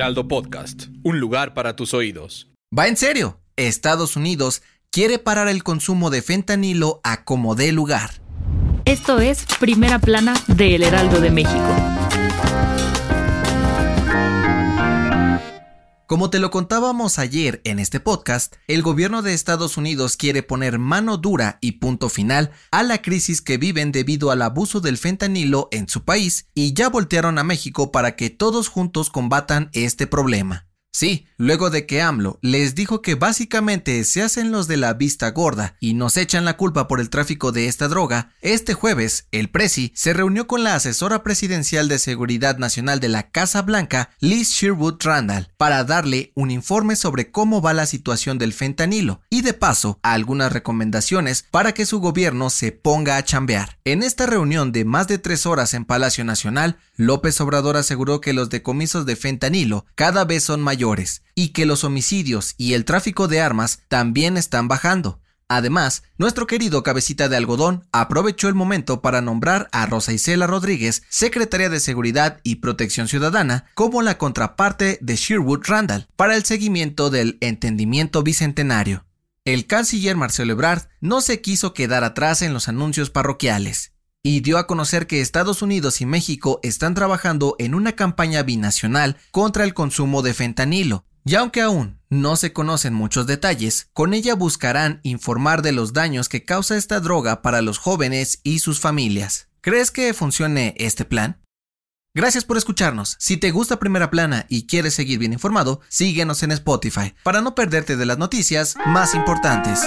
Heraldo Podcast, un lugar para tus oídos. Va en serio, Estados Unidos quiere parar el consumo de fentanilo a como dé lugar. Esto es Primera Plana de El Heraldo de México. Como te lo contábamos ayer en este podcast, el gobierno de Estados Unidos quiere poner mano dura y punto final a la crisis que viven debido al abuso del fentanilo en su país y ya voltearon a México para que todos juntos combatan este problema. Sí, luego de que AMLO les dijo que básicamente se hacen los de la vista gorda y nos echan la culpa por el tráfico de esta droga, este jueves el Presi se reunió con la asesora presidencial de Seguridad Nacional de la Casa Blanca, Liz Sherwood Randall, para darle un informe sobre cómo va la situación del fentanilo y de paso algunas recomendaciones para que su gobierno se ponga a chambear. En esta reunión de más de tres horas en Palacio Nacional, López Obrador aseguró que los decomisos de fentanilo cada vez son mayores y que los homicidios y el tráfico de armas también están bajando. Además, nuestro querido cabecita de algodón aprovechó el momento para nombrar a Rosa Isela Rodríguez, secretaria de Seguridad y Protección Ciudadana, como la contraparte de Sherwood Randall para el seguimiento del entendimiento bicentenario. El canciller Marcelo Ebrard no se quiso quedar atrás en los anuncios parroquiales y dio a conocer que Estados Unidos y México están trabajando en una campaña binacional contra el consumo de fentanilo. Y aunque aún no se conocen muchos detalles, con ella buscarán informar de los daños que causa esta droga para los jóvenes y sus familias. ¿Crees que funcione este plan? Gracias por escucharnos. Si te gusta Primera Plana y quieres seguir bien informado, síguenos en Spotify para no perderte de las noticias más importantes.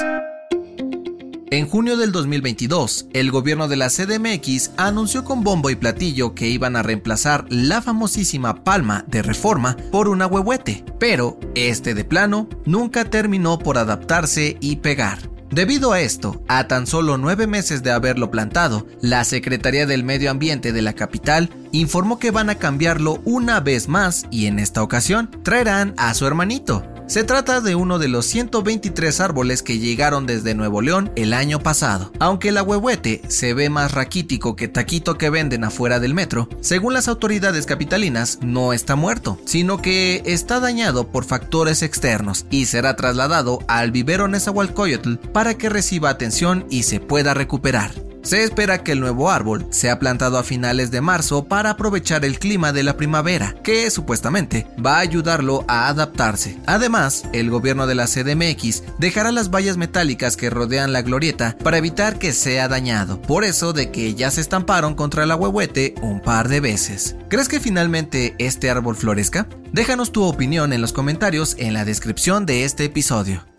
En junio del 2022, el gobierno de la CDMX anunció con bombo y platillo que iban a reemplazar la famosísima palma de reforma por una huehuete, pero este de plano nunca terminó por adaptarse y pegar. Debido a esto, a tan solo nueve meses de haberlo plantado, la Secretaría del Medio Ambiente de la capital informó que van a cambiarlo una vez más y en esta ocasión traerán a su hermanito, se trata de uno de los 123 árboles que llegaron desde Nuevo León el año pasado. Aunque el ahuehuete se ve más raquítico que taquito que venden afuera del metro, según las autoridades capitalinas no está muerto, sino que está dañado por factores externos y será trasladado al vivero Nezahualcóyotl para que reciba atención y se pueda recuperar. Se espera que el nuevo árbol sea plantado a finales de marzo para aprovechar el clima de la primavera, que supuestamente va a ayudarlo a adaptarse. Además, el gobierno de la CDMX dejará las vallas metálicas que rodean la glorieta para evitar que sea dañado. Por eso de que ya se estamparon contra el ahuehuete un par de veces. ¿Crees que finalmente este árbol florezca? Déjanos tu opinión en los comentarios en la descripción de este episodio.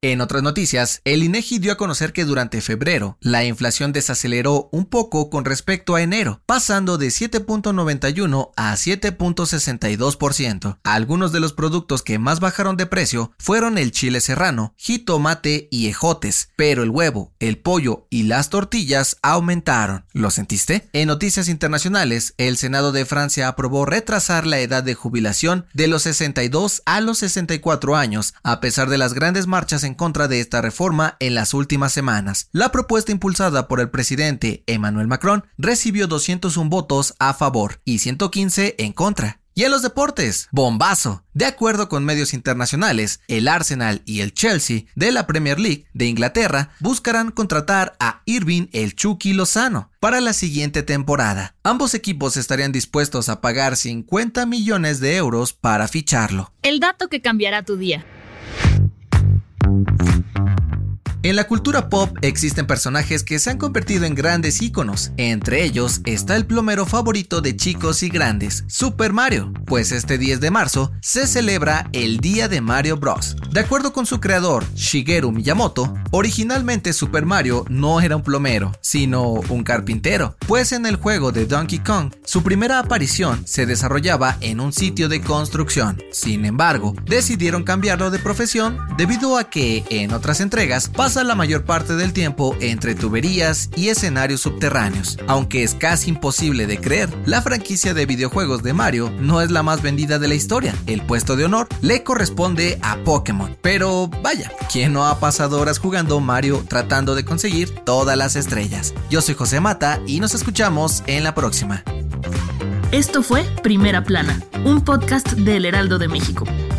En otras noticias, el INEGI dio a conocer que durante febrero la inflación desaceleró un poco con respecto a enero, pasando de 7.91 a 7.62%. Algunos de los productos que más bajaron de precio fueron el chile serrano, jitomate y ejotes, pero el huevo, el pollo y las tortillas aumentaron. ¿Lo sentiste? En noticias internacionales, el Senado de Francia aprobó retrasar la edad de jubilación de los 62 a los 64 años, a pesar de las grandes marchas en contra de esta reforma en las últimas semanas. La propuesta impulsada por el presidente Emmanuel Macron recibió 201 votos a favor y 115 en contra. Y en los deportes, bombazo. De acuerdo con medios internacionales, el Arsenal y el Chelsea de la Premier League de Inglaterra buscarán contratar a Irving el Chucky Lozano para la siguiente temporada. Ambos equipos estarían dispuestos a pagar 50 millones de euros para ficharlo. El dato que cambiará tu día. En la cultura pop existen personajes que se han convertido en grandes íconos. Entre ellos está el plomero favorito de chicos y grandes, Super Mario, pues este 10 de marzo se celebra el Día de Mario Bros. De acuerdo con su creador, Shigeru Miyamoto, originalmente Super Mario no era un plomero, sino un carpintero, pues en el juego de Donkey Kong, su primera aparición se desarrollaba en un sitio de construcción. Sin embargo, decidieron cambiarlo de profesión debido a que en otras entregas pasa la mayor parte del tiempo entre tuberías y escenarios subterráneos. Aunque es casi imposible de creer, la franquicia de videojuegos de Mario no es la más vendida de la historia. El puesto de honor le corresponde a Pokémon. Pero vaya, ¿quién no ha pasado horas jugando Mario tratando de conseguir todas las estrellas? Yo soy José Mata y nos escuchamos en la próxima. Esto fue Primera Plana, un podcast del Heraldo de México.